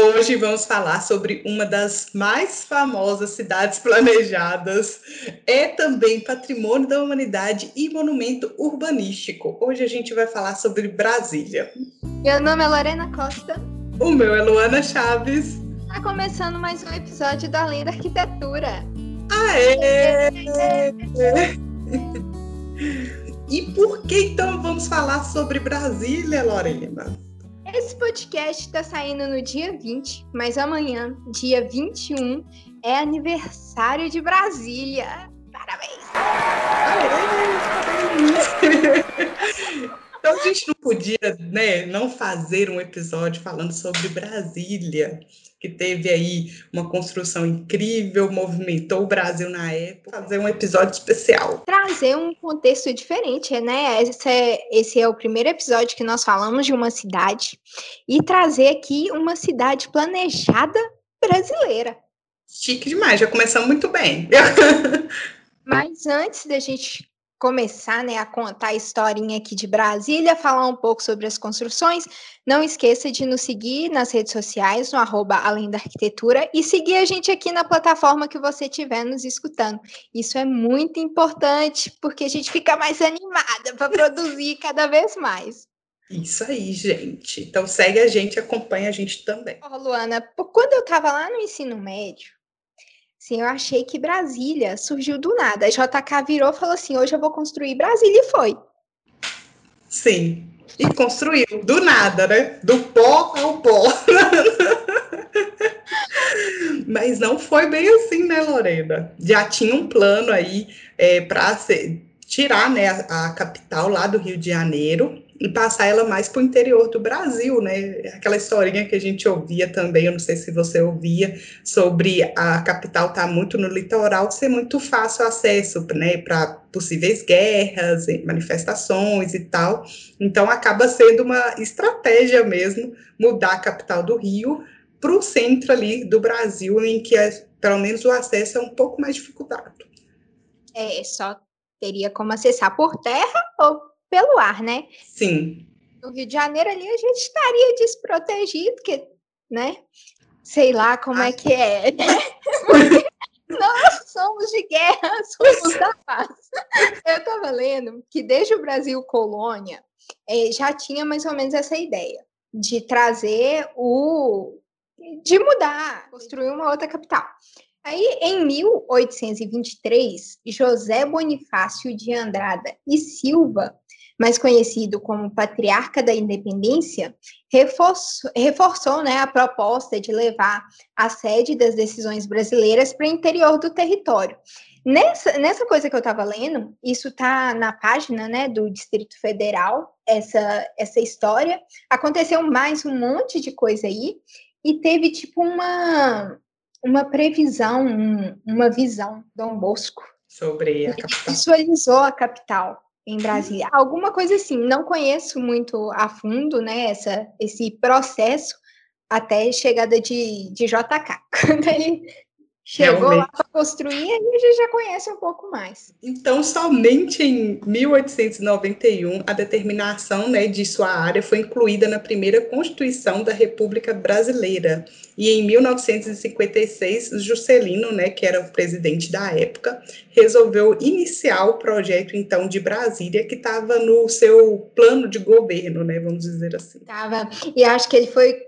Hoje vamos falar sobre uma das mais famosas cidades planejadas. É também patrimônio da humanidade e monumento urbanístico. Hoje a gente vai falar sobre Brasília. Meu nome é Lorena Costa. O meu é Luana Chaves. Está começando mais um episódio da Além da Arquitetura. Aê! E por que então vamos falar sobre Brasília, Lorena? Esse podcast está saindo no dia 20, mas amanhã, dia 21, é aniversário de Brasília. Parabéns! Parabéns! então a gente não podia né, não fazer um episódio falando sobre Brasília que teve aí uma construção incrível, movimentou o Brasil na época, fazer um episódio especial. Trazer um contexto diferente, né? Esse é, esse é o primeiro episódio que nós falamos de uma cidade e trazer aqui uma cidade planejada brasileira. Chique demais, já começamos muito bem. Mas antes da gente começar né, a contar a historinha aqui de Brasília, falar um pouco sobre as construções, não esqueça de nos seguir nas redes sociais, no arroba Além da Arquitetura, e seguir a gente aqui na plataforma que você estiver nos escutando. Isso é muito importante, porque a gente fica mais animada para produzir cada vez mais. Isso aí, gente. Então segue a gente, acompanha a gente também. Oh, Luana, quando eu estava lá no ensino médio, Sim, eu achei que Brasília surgiu do nada. A JK virou e falou assim: hoje eu vou construir Brasília e foi. Sim, e construiu do nada, né? Do pó ao pó. Mas não foi bem assim, né, Lorena? Já tinha um plano aí é, para tirar né, a, a capital lá do Rio de Janeiro e passar ela mais para o interior do Brasil, né? Aquela historinha que a gente ouvia também, eu não sei se você ouvia, sobre a capital estar tá muito no litoral, ser muito fácil acesso, né, para possíveis guerras, manifestações e tal. Então acaba sendo uma estratégia mesmo mudar a capital do Rio para o centro ali do Brasil, em que é, pelo menos o acesso é um pouco mais dificultado. É, só teria como acessar por terra ou pelo ar, né? Sim. No Rio de Janeiro ali a gente estaria desprotegido, porque, né? Sei lá como é que é, né? nós somos de guerra, somos da paz. Eu estava lendo que desde o Brasil colônia é, já tinha mais ou menos essa ideia de trazer o de mudar, construir uma outra capital. Aí, em 1823, José Bonifácio de Andrada e Silva mais conhecido como Patriarca da Independência, reforçou, reforçou né, a proposta de levar a sede das decisões brasileiras para o interior do território. Nessa, nessa coisa que eu estava lendo, isso está na página né, do Distrito Federal, essa, essa história. Aconteceu mais um monte de coisa aí, e teve tipo uma, uma previsão, um, uma visão, Dom Bosco. Sobre a capital. Visualizou a capital em Brasília. Alguma coisa assim, não conheço muito a fundo, né, essa, esse processo até chegada de, de JK. Quando ele Chegou Realmente. lá para construir e a gente já conhece um pouco mais. Então, somente em 1891, a determinação né, de sua área foi incluída na primeira Constituição da República Brasileira. E em 1956, Juscelino, né, que era o presidente da época, resolveu iniciar o projeto, então, de Brasília, que estava no seu plano de governo, né, vamos dizer assim. Estava. E acho que ele foi,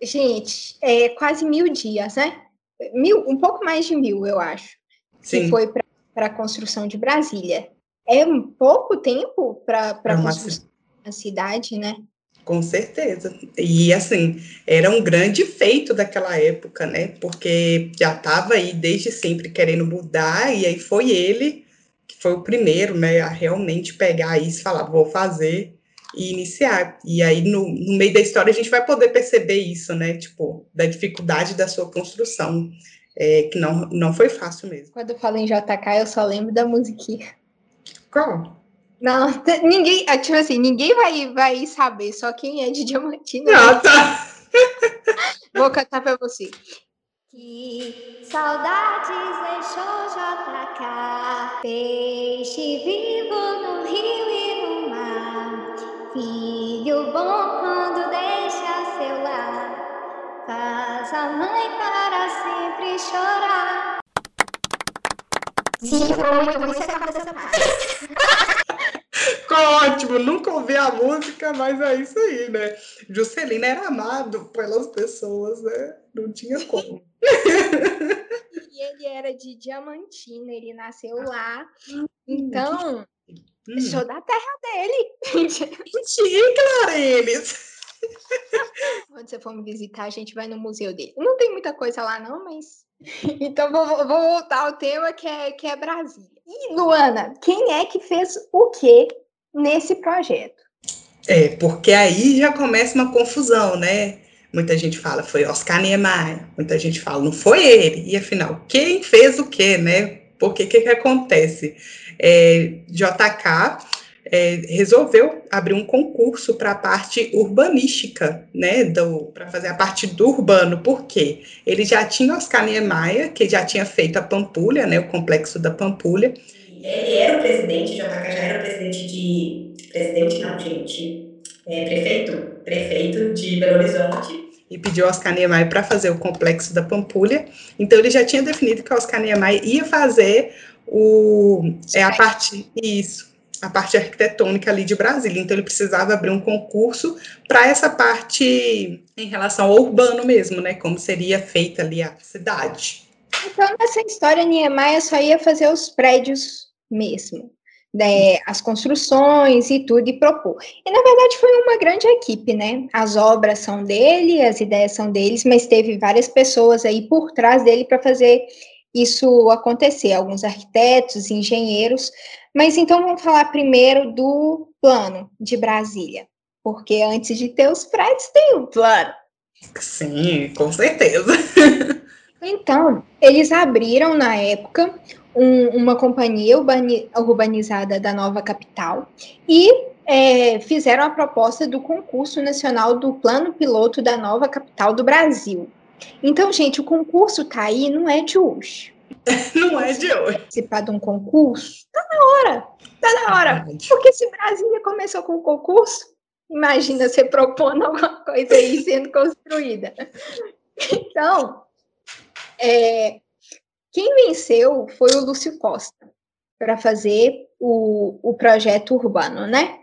gente, é, quase mil dias, né? Mil, um pouco mais de mil, eu acho, Sim. que foi para a construção de Brasília. É um pouco tempo para a é construção da cidade, né? Com certeza. E assim, era um grande feito daquela época, né? Porque já estava aí desde sempre querendo mudar, e aí foi ele que foi o primeiro, né, a realmente pegar isso e falar, vou fazer e iniciar. E aí, no, no meio da história, a gente vai poder perceber isso, né? Tipo, da dificuldade da sua construção, é, que não, não foi fácil mesmo. Quando eu falo em JK, eu só lembro da musiquinha. Qual? Não, ninguém, ah, tipo assim, ninguém vai, vai saber, só quem é de Diamantina. Ah, tá. Vou cantar pra você. Que saudades deixou JK, peixe vivo no rio e. Filho bom quando deixa seu lar, faz a mãe para sempre chorar. Sim, foi muito bom, você essa parte. Ficou ótimo, nunca ouvi a música, mas é isso aí, né? Juscelino era amado pelas pessoas, né? Não tinha como. e ele era de Diamantina, ele nasceu lá. Então, hum. sou da terra dele. Mentira, Clarenes! Quando você for me visitar, a gente vai no museu dele. Não tem muita coisa lá, não, mas. Então vou, vou voltar ao tema que é, que é Brasília. E, Luana, quem é que fez o que nesse projeto? É, porque aí já começa uma confusão, né? Muita gente fala foi Oscar Niemeyer, muita gente fala não foi ele. E afinal, quem fez o quê, né? Porque o que, que acontece? É, JK é, resolveu abrir um concurso para a parte urbanística, né, para fazer a parte do urbano, por quê? Ele já tinha Oscar Niemeyer, que já tinha feito a Pampulha, né, o complexo da Pampulha. Ele era o presidente, JK já era o presidente de, presidente não, gente, é, prefeito, prefeito de Belo Horizonte, e pediu Oscar Niemeyer para fazer o complexo da Pampulha. Então ele já tinha definido que Oscar Niemeyer ia fazer o é a parte isso, a parte arquitetônica ali de Brasília. Então, ele precisava abrir um concurso para essa parte em relação ao urbano mesmo, né? Como seria feita ali a cidade. Então, nessa história, Niemeyer só ia fazer os prédios mesmo. Né, as construções e tudo, e propor. E, na verdade, foi uma grande equipe, né? As obras são dele, as ideias são deles, mas teve várias pessoas aí por trás dele para fazer isso acontecer, alguns arquitetos, engenheiros, mas então vamos falar primeiro do plano de Brasília, porque antes de ter os prédios tem o um plano. Sim, com certeza. Então, eles abriram na época um, uma companhia urbanizada da nova capital e é, fizeram a proposta do concurso nacional do plano piloto da nova capital do Brasil. Então, gente, o concurso tá aí, não é de hoje. Não é de hoje. Participar de um concurso? Tá na hora. Tá na hora. Porque se Brasília começou com o concurso, imagina você propondo alguma coisa aí sendo construída. Então, é, quem venceu foi o Lúcio Costa para fazer o, o projeto urbano, né?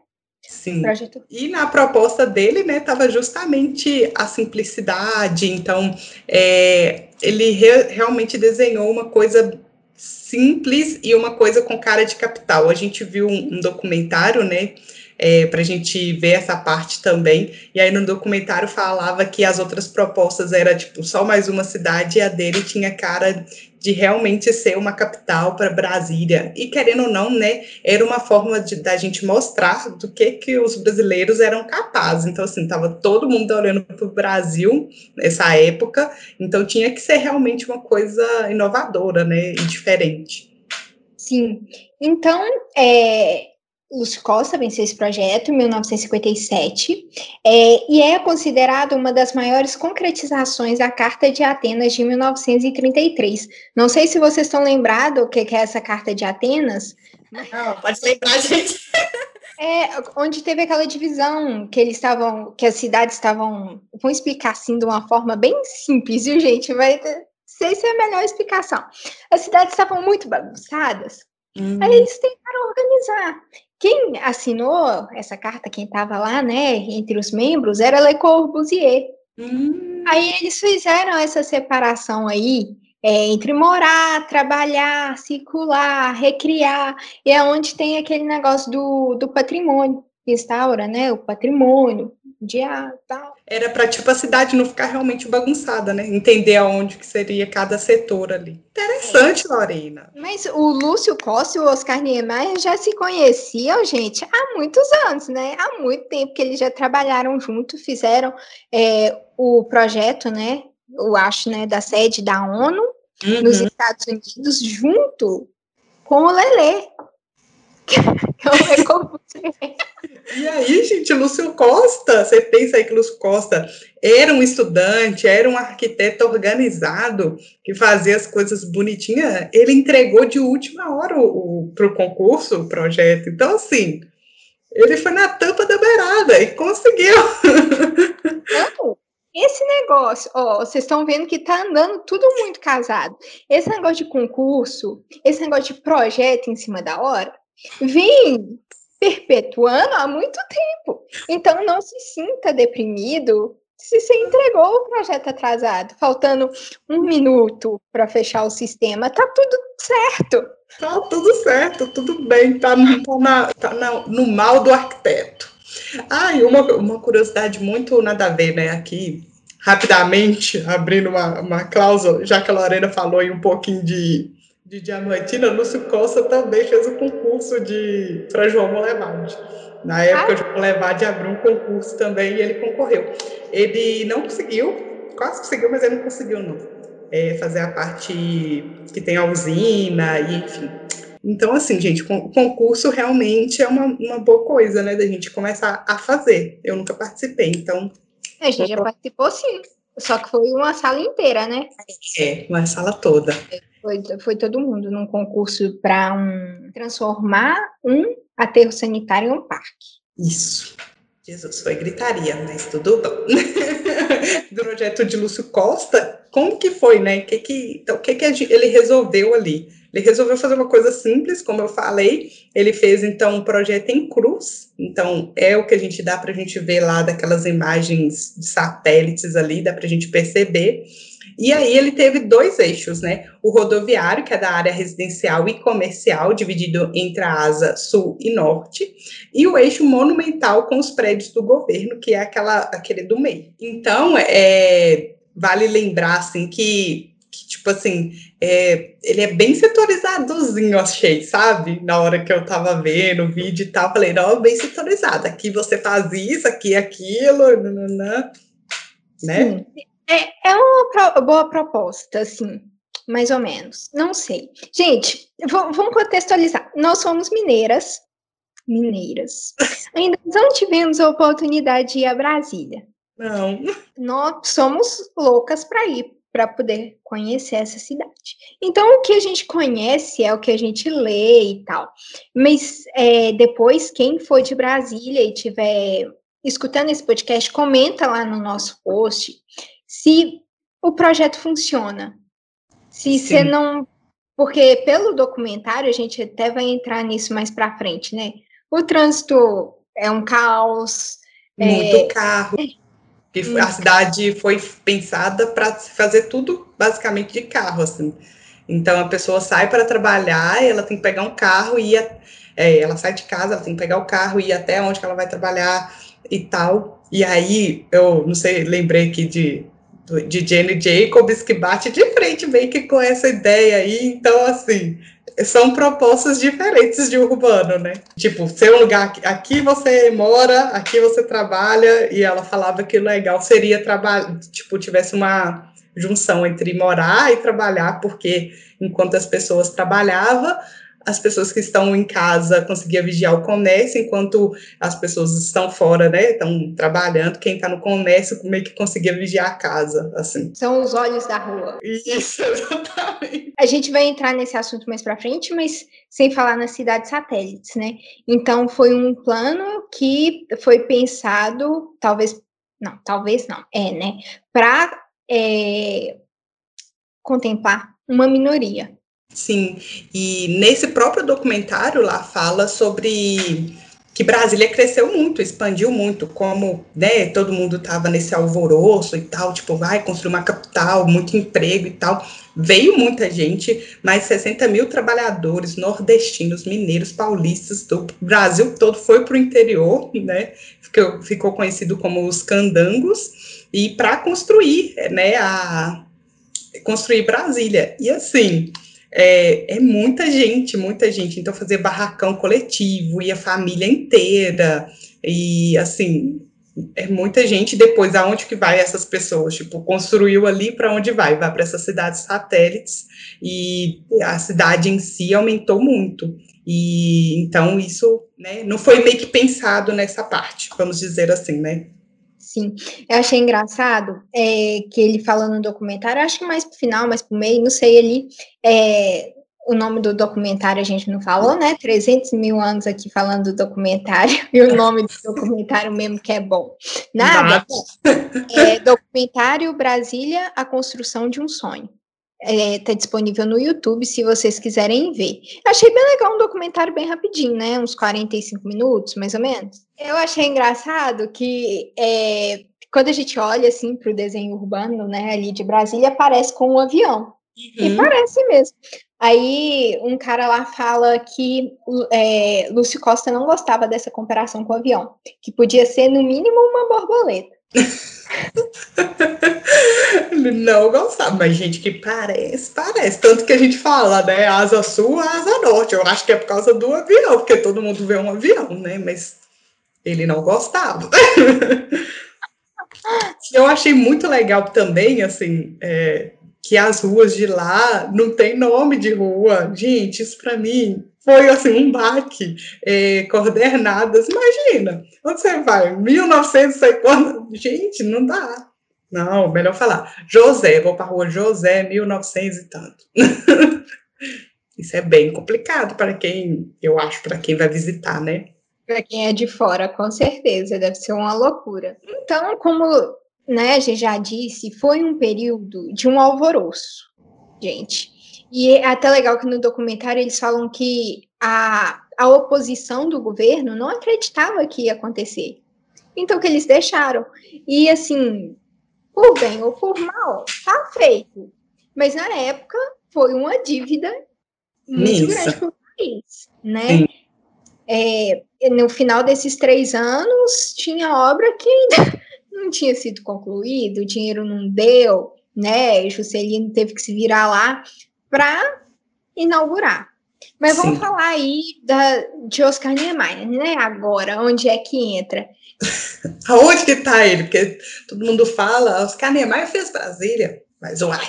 Sim. Projeto. E na proposta dele, né, estava justamente a simplicidade. Então, é, ele re realmente desenhou uma coisa simples e uma coisa com cara de capital. A gente viu um, um documentário, né, é, para a gente ver essa parte também. E aí no documentário falava que as outras propostas era tipo só mais uma cidade e a dele tinha cara de realmente ser uma capital para Brasília. E querendo ou não, né, era uma forma de da gente mostrar do que que os brasileiros eram capazes. Então assim, tava todo mundo olhando para o Brasil nessa época, então tinha que ser realmente uma coisa inovadora, né, e diferente. Sim. Então, é, Lúcio Costa venceu esse projeto em 1957 é, e é considerado uma das maiores concretizações da Carta de Atenas de 1933. Não sei se vocês estão lembrados o que é essa Carta de Atenas. Não, pode lembrar, gente. É, onde teve aquela divisão que eles estavam, que as cidades estavam, vou explicar assim de uma forma bem simples, viu, gente? Vai sei se é a melhor explicação. As cidades estavam muito bagunçadas, Hum. Aí eles tentaram organizar. Quem assinou essa carta, quem estava lá, né, entre os membros, era Le Corbusier. Hum. Aí eles fizeram essa separação aí é, entre morar, trabalhar, circular, recriar, e é onde tem aquele negócio do, do patrimônio, instaura, né, o patrimônio, de ah, tal. Era para tipo a cidade não ficar realmente bagunçada, né? Entender aonde que seria cada setor ali. Interessante, é. Lorena. Mas o Lúcio Costa e o Oscar Niemeyer já se conheciam, gente, há muitos anos, né? Há muito tempo que eles já trabalharam junto, fizeram é, o projeto, né? Eu acho, né, da sede da ONU uhum. nos Estados Unidos, junto com o Lelê. e aí, gente, Lúcio Costa, você pensa aí que Lúcio Costa era um estudante, era um arquiteto organizado, que fazia as coisas bonitinhas, ele entregou de última hora para o concurso, o projeto. Então, assim, ele foi na tampa da beirada e conseguiu. Não, esse negócio, ó, vocês estão vendo que tá andando tudo muito casado. Esse negócio de concurso, esse negócio de projeto em cima da hora, vem perpetuando há muito tempo. Então não se sinta deprimido se você entregou o projeto atrasado, faltando um minuto para fechar o sistema, tá tudo certo. Tá tudo certo, tudo bem, tá, tá, na, tá na, no mal do arquiteto. Ah, e uma, uma curiosidade muito nada a ver, né? Aqui, rapidamente, abrindo uma, uma cláusula, já que a Lorena falou aí um pouquinho de, de Diamantina, Lúcio Costa também fez o concurso de para João Molevade. Na época, ah. João Molevade abriu um concurso também e ele concorreu. Ele não conseguiu, quase conseguiu, mas ele não conseguiu, não. É, fazer a parte que tem a usina e enfim. Então, assim, gente, o concurso realmente é uma, uma boa coisa, né, da gente começar a fazer. Eu nunca participei, então. É, a gente já participou sim, só que foi uma sala inteira, né? É, uma sala toda. Foi, foi todo mundo num concurso para um, transformar um aterro sanitário em um parque. Isso. Jesus, foi gritaria, mas tudo bom. Do projeto de Lúcio Costa, como que foi, né? Que que, então, o que, que ele resolveu ali? Ele resolveu fazer uma coisa simples, como eu falei. Ele fez, então, um projeto em cruz. Então, é o que a gente dá para a gente ver lá daquelas imagens de satélites ali, dá para a gente perceber. E aí ele teve dois eixos, né? O rodoviário, que é da área residencial e comercial, dividido entre a asa sul e norte, e o eixo monumental com os prédios do governo, que é aquela, aquele do meio. Então, é, vale lembrar assim que que, tipo assim, é, ele é bem setorizadozinho, achei, sabe? Na hora que eu tava vendo o vídeo e tal, falei, não, bem setorizado. Aqui você faz isso, aqui aquilo, nananã, né? Sim. É, é uma pro, boa proposta, assim, mais ou menos. Não sei. Gente, vamos contextualizar. Nós somos mineiras, mineiras. Ainda não tivemos a oportunidade de ir a Brasília. Não. Nós somos loucas para ir para poder conhecer essa cidade. Então, o que a gente conhece é o que a gente lê e tal. Mas é, depois, quem for de Brasília e tiver escutando esse podcast, comenta lá no nosso post se o projeto funciona. Se você não. Porque pelo documentário, a gente até vai entrar nisso mais para frente, né? O trânsito é um caos. Muito é, carro. Que hum. a cidade foi pensada para fazer tudo basicamente de carro, assim. Então a pessoa sai para trabalhar, ela tem que pegar um carro e ir, é, ela sai de casa, ela tem que pegar o carro e ir até onde ela vai trabalhar e tal. E aí eu não sei, lembrei aqui de de Jenny Jacobs que bate de frente meio que com essa ideia aí. Então assim, são propostas diferentes de urbano, né? Tipo, seu lugar aqui você mora, aqui você trabalha, e ela falava que legal seria trabalhar, tipo, tivesse uma junção entre morar e trabalhar, porque enquanto as pessoas trabalhavam, as pessoas que estão em casa conseguiam vigiar o comércio, enquanto as pessoas estão fora, né, estão trabalhando, quem está no comércio meio que conseguia vigiar a casa, assim. São os olhos da rua. Isso, exatamente. A gente vai entrar nesse assunto mais para frente, mas sem falar nas cidades satélites, né? Então, foi um plano que foi pensado, talvez, não, talvez não, é, né, para é, contemplar uma minoria, Sim, e nesse próprio documentário lá fala sobre que Brasília cresceu muito, expandiu muito, como né, todo mundo estava nesse alvoroço e tal, tipo, vai construir uma capital, muito emprego e tal. Veio muita gente, mais 60 mil trabalhadores nordestinos, mineiros, paulistas, do Brasil todo foi para o interior, né? Ficou, ficou conhecido como os candangos, e para construir, né, a construir Brasília. E assim, é, é, muita gente, muita gente. Então, fazer barracão coletivo e a família inteira. E, assim, é muita gente. Depois, aonde que vai essas pessoas? Tipo, construiu ali para onde vai? Vai para essas cidades satélites. E a cidade em si aumentou muito. E, então, isso né, não foi meio que pensado nessa parte, vamos dizer assim, né? Sim, eu achei engraçado é, que ele fala no documentário, acho que mais pro final, mais pro meio, não sei, ele é, o nome do documentário a gente não falou, né? 300 mil anos aqui falando do documentário, e o nome do documentário mesmo que é bom. Nada. É, documentário Brasília, a construção de um sonho. Está é, tá disponível no YouTube, se vocês quiserem ver. Achei bem legal um documentário bem rapidinho, né? Uns 45 minutos, mais ou menos. Eu achei engraçado que é, quando a gente olha assim para o desenho urbano, né, ali de Brasília, parece com um avião. Uhum. E parece mesmo. Aí um cara lá fala que é, Lúcio Costa não gostava dessa comparação com o avião, que podia ser no mínimo uma borboleta. Não gostava, mas gente que parece, parece. Tanto que a gente fala, né? Asa sul, asa norte. Eu acho que é por causa do avião, porque todo mundo vê um avião, né? Mas ele não gostava. Eu achei muito legal também, assim, é, que as ruas de lá não tem nome de rua. Gente, isso para mim foi assim um baque. É, coordenadas, imagina, onde você vai? 1900 Gente, não dá. Não, melhor falar. José, vou para a rua José, 1900 e tanto. Isso é bem complicado para quem, eu acho, para quem vai visitar, né? Para quem é de fora, com certeza, deve ser uma loucura. Então, como né, a gente já disse, foi um período de um alvoroço, gente. E é até legal que no documentário eles falam que a, a oposição do governo não acreditava que ia acontecer. Então, que eles deixaram. E, assim, por bem ou por mal, tá feito. Mas, na época, foi uma dívida muito grande para o país, né? É, no final desses três anos, tinha obra que ainda não tinha sido concluído, o dinheiro não deu, né? Juscelino teve que se virar lá para inaugurar. Mas Sim. vamos falar aí da, de Oscar Niemeyer, né? Agora, onde é que entra? Aonde que tá ele? Porque todo mundo fala, Oscar Niemeyer fez Brasília, mas uai,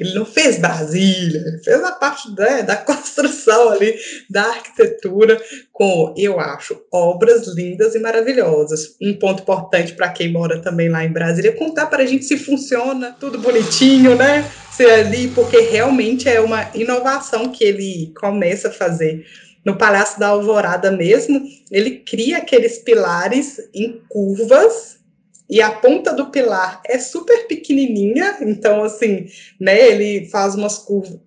ele não fez Brasília, ele fez a parte da, da construção ali, da arquitetura, com, eu acho, obras lindas e maravilhosas. Um ponto importante para quem mora também lá em Brasília, é contar para a gente se funciona, tudo bonitinho, né? Ser ali, porque realmente é uma inovação que ele começa a fazer. No Palácio da Alvorada mesmo, ele cria aqueles pilares em curvas e a ponta do pilar é super pequenininha, então assim, né, ele faz umas curvas.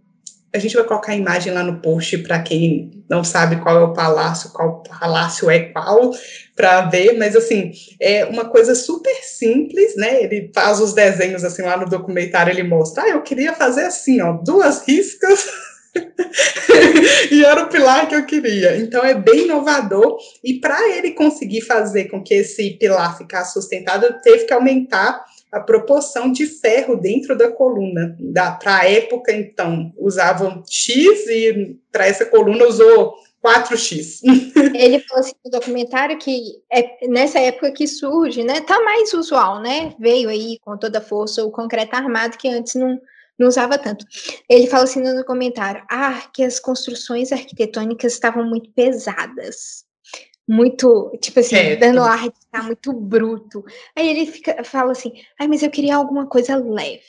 A gente vai colocar a imagem lá no post para quem não sabe qual é o palácio, qual palácio é qual, para ver, mas assim, é uma coisa super simples, né? Ele faz os desenhos assim lá no documentário, ele mostra, ah, eu queria fazer assim, ó, duas riscas e era o pilar que eu queria. Então é bem inovador. E para ele conseguir fazer com que esse pilar ficasse sustentado, teve que aumentar a proporção de ferro dentro da coluna. Para a época, então, usavam X e para essa coluna usou 4x. Ele falou assim no documentário que é nessa época que surge, né? Tá mais usual, né? Veio aí com toda a força o concreto armado que antes não não usava tanto. Ele fala assim no comentário: ah, que as construções arquitetônicas estavam muito pesadas. Muito, tipo assim, é, dando ar de estar muito bruto. Aí ele fica, fala assim: ai, mas eu queria alguma coisa leve,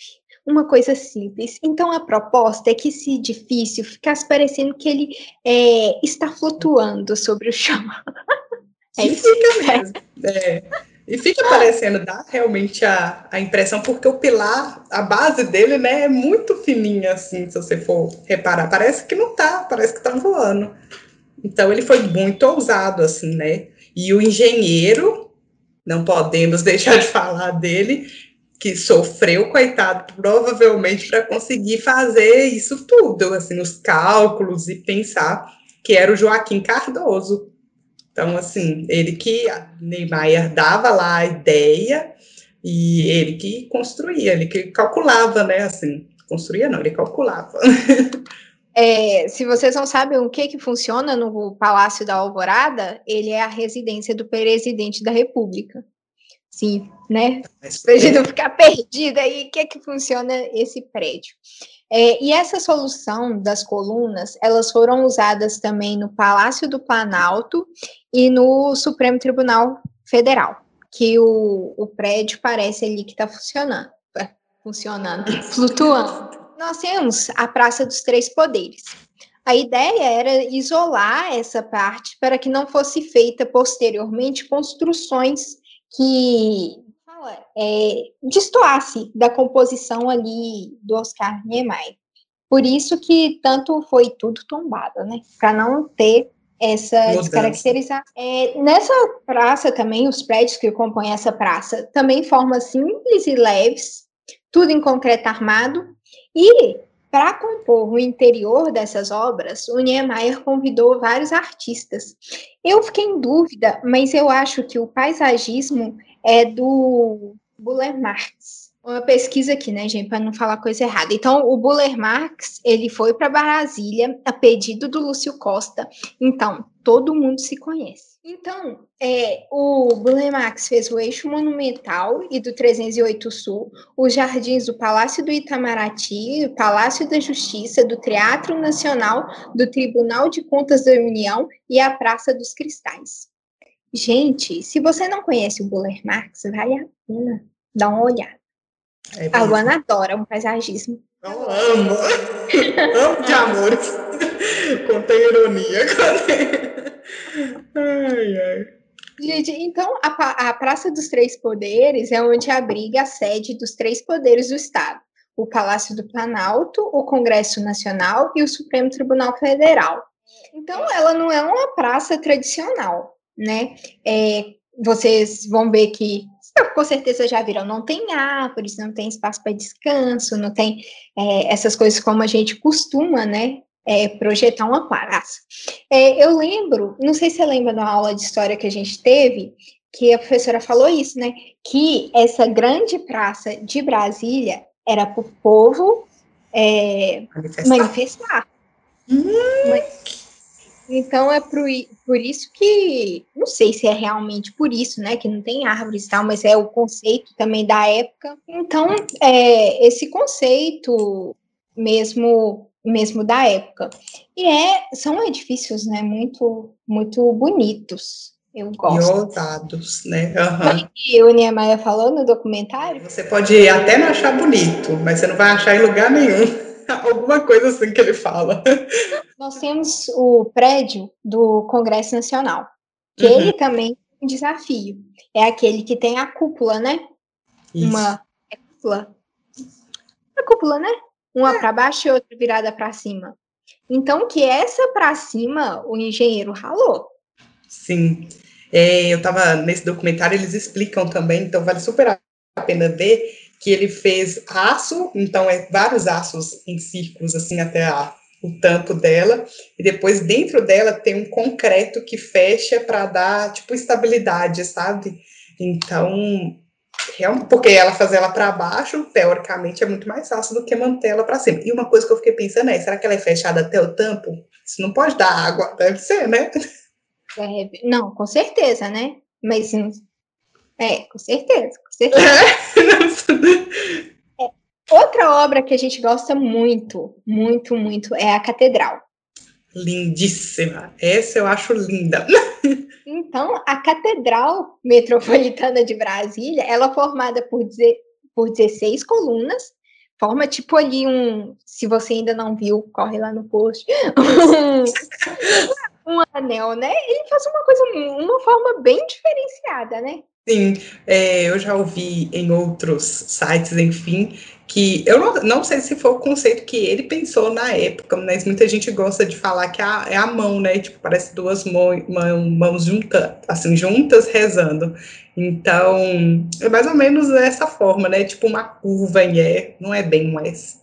uma coisa simples. Então a proposta é que esse edifício ficasse parecendo que ele é, está flutuando sobre o chão. é isso fica mesmo. É. E fica parecendo, dá realmente a, a impressão, porque o pilar, a base dele, né, é muito fininha, assim, se você for reparar. Parece que não tá, parece que tá voando. Então, ele foi muito ousado, assim, né? E o engenheiro, não podemos deixar de falar dele, que sofreu, coitado, provavelmente para conseguir fazer isso tudo, assim, os cálculos e pensar que era o Joaquim Cardoso, então, assim, ele que Neymar dava lá a ideia e ele que construía, ele que calculava, né? Assim, construía não, ele calculava. É, se vocês não sabem o que que funciona no Palácio da Alvorada, ele é a residência do presidente da República. Sim, né? Para a gente não ficar perdida aí, o que que funciona esse prédio? É, e essa solução das colunas, elas foram usadas também no Palácio do Planalto e no Supremo Tribunal Federal, que o, o prédio parece ali que está funcionando, funcionando, flutuando. Nós temos a Praça dos Três Poderes. A ideia era isolar essa parte para que não fosse feita posteriormente construções que é, destoasse da composição ali do Oscar Niemeyer. Por isso que tanto foi tudo tombado, né? Para não ter essa descaracterização. É, nessa praça também, os prédios que compõem essa praça, também formas simples e leves, tudo em concreto armado, e para compor o interior dessas obras, o Niemeyer convidou vários artistas. Eu fiquei em dúvida, mas eu acho que o paisagismo é do Buller Marx. Uma pesquisa aqui, né, gente, para não falar coisa errada. Então, o Buller Marx, ele foi para Brasília a pedido do Lúcio Costa. Então, todo mundo se conhece. Então, é, o Bulemax fez o eixo monumental e do 308 Sul, os jardins do Palácio do Itamaraty, o Palácio da Justiça, do Teatro Nacional, do Tribunal de Contas da União e a Praça dos Cristais. Gente, se você não conhece o Buller Marx, vale a pena dar uma olhada. É a Luana adora um paisagismo. Eu amo. amo de amor. Contém ironia. ai, ai. Gente, então a, a Praça dos Três Poderes é onde abriga a sede dos três poderes do Estado: o Palácio do Planalto, o Congresso Nacional e o Supremo Tribunal Federal. Então, ela não é uma praça tradicional, né? É, vocês vão ver que com certeza já viram, não tem árvores, não tem espaço para descanso, não tem é, essas coisas como a gente costuma, né, é, projetar uma praça. É, eu lembro, não sei se você lembra da aula de história que a gente teve, que a professora falou isso, né, que essa grande praça de Brasília era para o povo é, manifestar. manifestar. Hum. Mas, então é por, por isso que, não sei se é realmente por isso, né, que não tem árvores e tal, mas é o conceito também da época. Então, é, esse conceito mesmo mesmo da época. E é, são edifícios, né, muito muito bonitos. Eu gosto. Ousados, né? Uhum. E o Niemeyer falou no documentário. Você pode até não achar bonito, mas você não vai achar em lugar nenhum. Alguma coisa assim que ele fala. Nós temos o prédio do Congresso Nacional, que uhum. ele também é um desafio. É aquele que tem a cúpula, né? Isso. Uma é cúpula. A cúpula, né? Uma é. para baixo e outra virada para cima. Então, que essa para cima, o engenheiro ralou. Sim. É, eu estava nesse documentário, eles explicam também, então vale super a pena ver que ele fez aço, então é vários aços em círculos, assim, até a, o tampo dela, e depois dentro dela tem um concreto que fecha para dar, tipo, estabilidade, sabe? Então, porque ela fazer ela para baixo, teoricamente, é muito mais fácil do que manter ela para cima. E uma coisa que eu fiquei pensando é, será que ela é fechada até o tampo? Isso não pode dar água, deve ser, né? Não, com certeza, né? Mas é, com certeza, com certeza. é, outra obra que a gente gosta muito, muito, muito é a Catedral. Lindíssima. Essa eu acho linda. Então, a Catedral Metropolitana de Brasília, ela é formada por, por 16 colunas, forma tipo ali um, se você ainda não viu, corre lá no post, um, um anel, né? Ele faz uma coisa, uma forma bem diferenciada, né? Sim, é, eu já ouvi em outros sites, enfim, que eu não, não sei se foi o conceito que ele pensou na época, mas muita gente gosta de falar que é a, é a mão, né? Tipo, parece duas mãos, mãos juntas, assim, juntas rezando. Então, é mais ou menos dessa forma, né? Tipo uma curva em E, não é bem um S.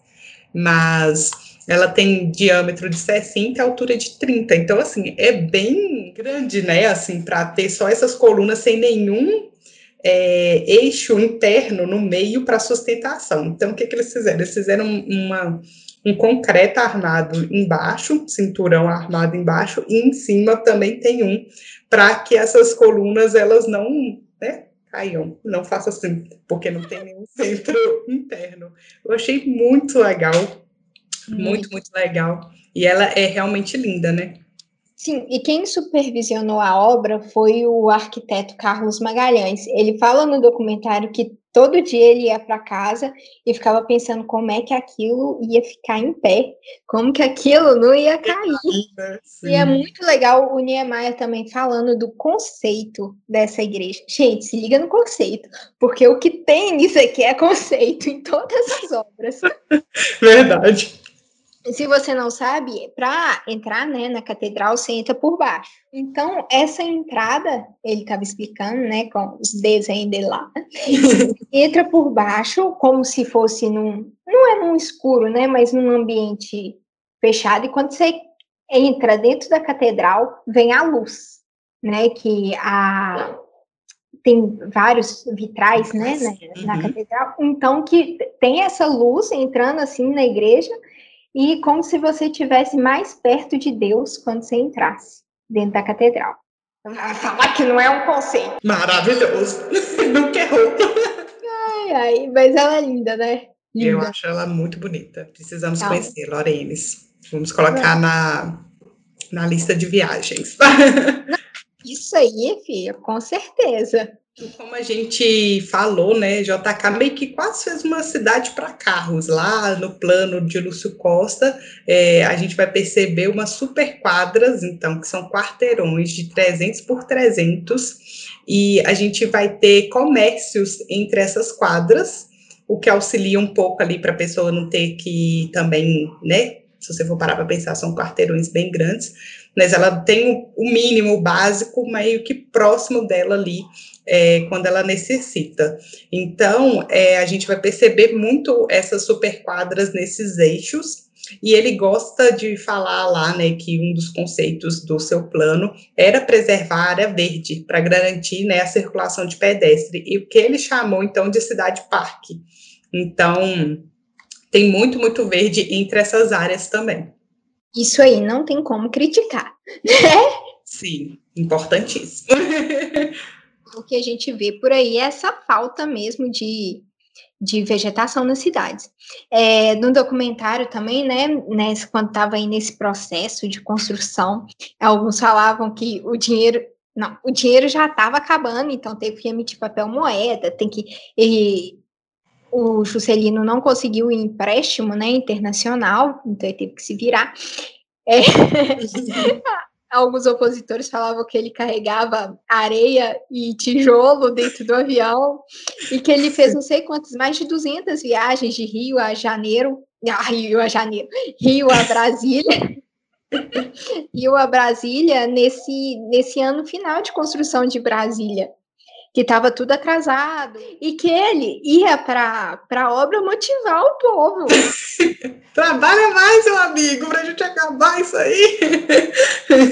Mas ela tem diâmetro de 60 e altura de 30. Então, assim, é bem grande, né? Assim, para ter só essas colunas sem nenhum é, eixo interno no meio para sustentação. Então, o que, que eles fizeram? Eles fizeram uma, um concreto armado embaixo, cinturão armado embaixo, e em cima também tem um, para que essas colunas elas não né, caiam, não façam assim, porque não tem nenhum centro interno. Eu achei muito legal, muito, muito legal. E ela é realmente linda, né? Sim, e quem supervisionou a obra foi o arquiteto Carlos Magalhães. Ele fala no documentário que todo dia ele ia para casa e ficava pensando como é que aquilo ia ficar em pé, como que aquilo não ia cair. Sim. E é muito legal o Niemeyer também falando do conceito dessa igreja. Gente, se liga no conceito, porque o que tem nisso aqui é conceito em todas as obras. Verdade se você não sabe, para entrar né, na catedral, você entra por baixo. Então, essa entrada, ele estava explicando, né, com os desenhos dele lá, entra por baixo, como se fosse num. Não é num escuro, né, mas num ambiente fechado. E quando você entra dentro da catedral, vem a luz, né, que a. Tem vários vitrais, né, na, na uhum. catedral. Então, que tem essa luz entrando assim na igreja, e como se você estivesse mais perto de Deus quando você entrasse dentro da catedral. Falar que não é um conceito. Maravilhoso. Nunca errou. Ai, ai, mas ela é linda, né? Linda. Eu acho ela muito bonita. Precisamos então, conhecer, Lorenes. Vamos colocar na, na lista de viagens. Isso aí, filha, com certeza. Como a gente falou, né, JK meio que quase fez uma cidade para carros. Lá no plano de Lúcio Costa, é, a gente vai perceber umas super quadras, então, que são quarteirões de 300 por 300, e a gente vai ter comércios entre essas quadras, o que auxilia um pouco ali para a pessoa não ter que também, né, se você for parar para pensar, são quarteirões bem grandes, mas ela tem o mínimo, o básico, meio que próximo dela ali, é, quando ela necessita. Então, é, a gente vai perceber muito essas superquadras nesses eixos, e ele gosta de falar lá, né, que um dos conceitos do seu plano era preservar a área verde para garantir, né, a circulação de pedestre e o que ele chamou então de cidade parque. Então, tem muito muito verde entre essas áreas também. Isso aí não tem como criticar, né? Sim, importantíssimo. o que a gente vê por aí é essa falta mesmo de, de vegetação nas cidades. É, no documentário também, né, nesse, quando estava aí nesse processo de construção, alguns falavam que o dinheiro não, o dinheiro já estava acabando, então teve que emitir papel moeda, tem que e, o Juscelino não conseguiu empréstimo, né, internacional, então ele teve que se virar. É, alguns opositores falavam que ele carregava areia e tijolo dentro do avião e que ele fez não sei quantas, mais de 200 viagens de Rio a Janeiro, ah, Rio a Janeiro, Rio a Brasília. Rio a Brasília nesse, nesse ano final de construção de Brasília que estava tudo atrasado e que ele ia para a obra motivar o povo. Trabalha mais, meu amigo, para a gente acabar isso aí.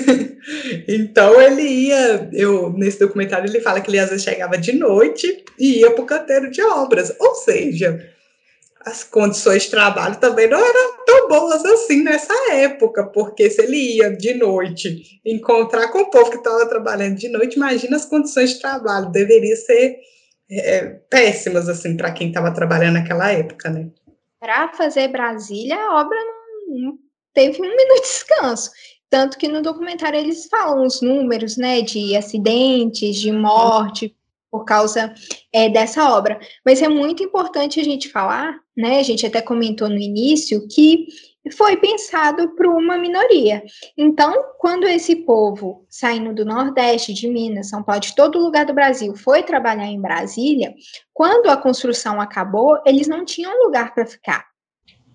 então ele ia, eu nesse documentário ele fala que ele às vezes chegava de noite e ia para o canteiro de obras, ou seja, as condições de trabalho também não eram tão boas assim nessa época, porque se ele ia de noite encontrar com o povo que estava trabalhando de noite, imagina as condições de trabalho, deveria ser é, péssimas assim para quem estava trabalhando naquela época, né? Para fazer Brasília, a obra não, não teve um minuto de descanso. Tanto que no documentário eles falam os números, né, de acidentes, de morte, por causa é, dessa obra. Mas é muito importante a gente falar, né? A gente até comentou no início que foi pensado para uma minoria. Então, quando esse povo saindo do Nordeste, de Minas, São Paulo, de todo lugar do Brasil, foi trabalhar em Brasília, quando a construção acabou, eles não tinham lugar para ficar.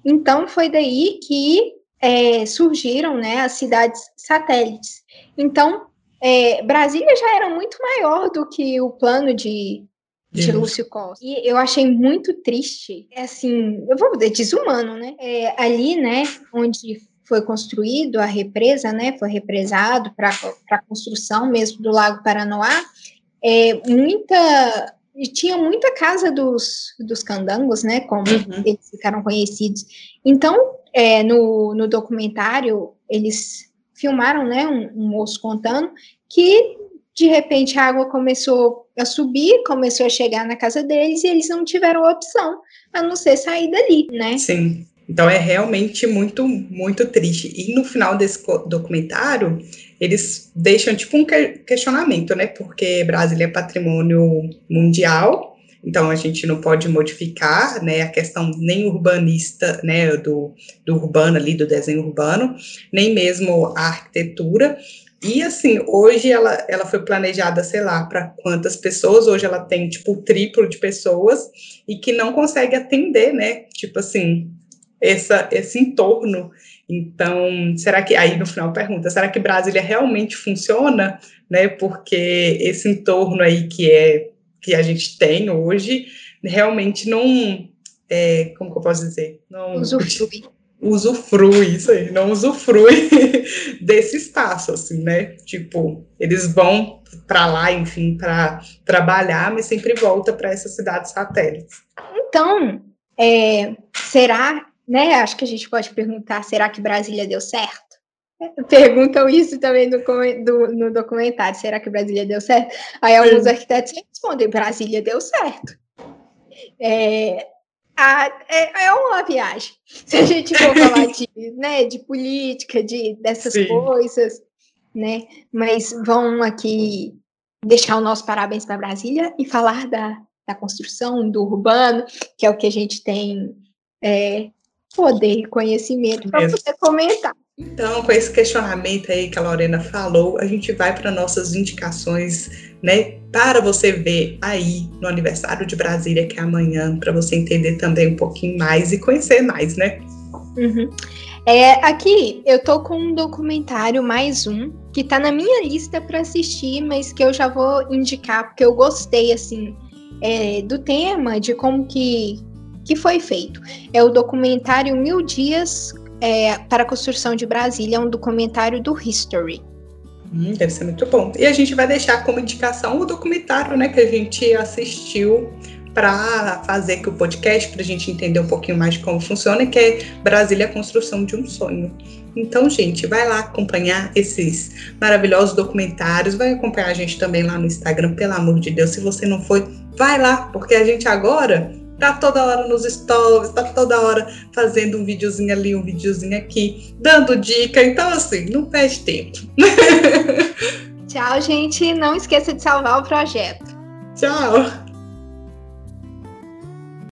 Então, foi daí que é, surgiram né, as cidades satélites. Então, é, Brasília já era muito maior do que o plano de, de Lúcio Costa. E eu achei muito triste, é assim, eu vou dizer desumano, né? É, ali, né, onde foi construído a represa, né, foi represado para a construção mesmo do Lago Paranoá, é, muita e tinha muita casa dos, dos candangos, né, como uhum. eles ficaram conhecidos. Então, é, no, no documentário, eles filmaram, né, um, um moço contando que de repente a água começou a subir, começou a chegar na casa deles e eles não tiveram opção a não ser sair dali, né? Sim. Então é realmente muito, muito triste. E no final desse documentário, eles deixam tipo um questionamento, né? Porque Brasília é patrimônio mundial, então a gente não pode modificar, né, a questão nem urbanista, né, do, do urbano ali, do desenho urbano, nem mesmo a arquitetura, e assim, hoje ela, ela foi planejada, sei lá, para quantas pessoas, hoje ela tem tipo o triplo de pessoas e que não consegue atender, né? Tipo assim, essa, esse entorno. Então, será que aí no final pergunta, será que Brasília realmente funciona, né? Porque esse entorno aí que é que a gente tem hoje realmente não é, como que eu posso dizer? Não usufrui. Usufrui, isso aí, não usufrui desse espaço, assim, né? Tipo, eles vão para lá, enfim, para trabalhar, mas sempre volta para essas cidades satélites. Então, é, será né? Acho que a gente pode perguntar: será que Brasília deu certo? Perguntam isso também no, do, no documentário: será que Brasília deu certo? Aí alguns arquitetos respondem: Brasília deu certo. É, a, é, é, uma viagem. Se a gente for falar de, né, de política, de, dessas Sim. coisas, né? Mas vão aqui deixar o nosso parabéns para Brasília e falar da, da construção, do urbano, que é o que a gente tem é, poder, conhecimento para poder comentar. Então, com esse questionamento aí que a Lorena falou, a gente vai para nossas indicações, né, para você ver aí no aniversário de Brasília, que é amanhã, para você entender também um pouquinho mais e conhecer mais, né? Uhum. É, aqui eu tô com um documentário mais um que tá na minha lista para assistir, mas que eu já vou indicar porque eu gostei assim é, do tema, de como que que foi feito. É o documentário Mil Dias é, para a Construção de Brasília, um documentário do History. Hum, deve ser muito bom. E a gente vai deixar como indicação o documentário né, que a gente assistiu para fazer aqui o podcast, para a gente entender um pouquinho mais de como funciona, que é Brasília, a Construção de um Sonho. Então, gente, vai lá acompanhar esses maravilhosos documentários, vai acompanhar a gente também lá no Instagram, pelo amor de Deus. Se você não foi, vai lá, porque a gente agora tá toda hora nos stories, tá toda hora fazendo um videozinho ali, um videozinho aqui, dando dica. Então, assim, não perde tempo. Tchau, gente. Não esqueça de salvar o projeto. Tchau.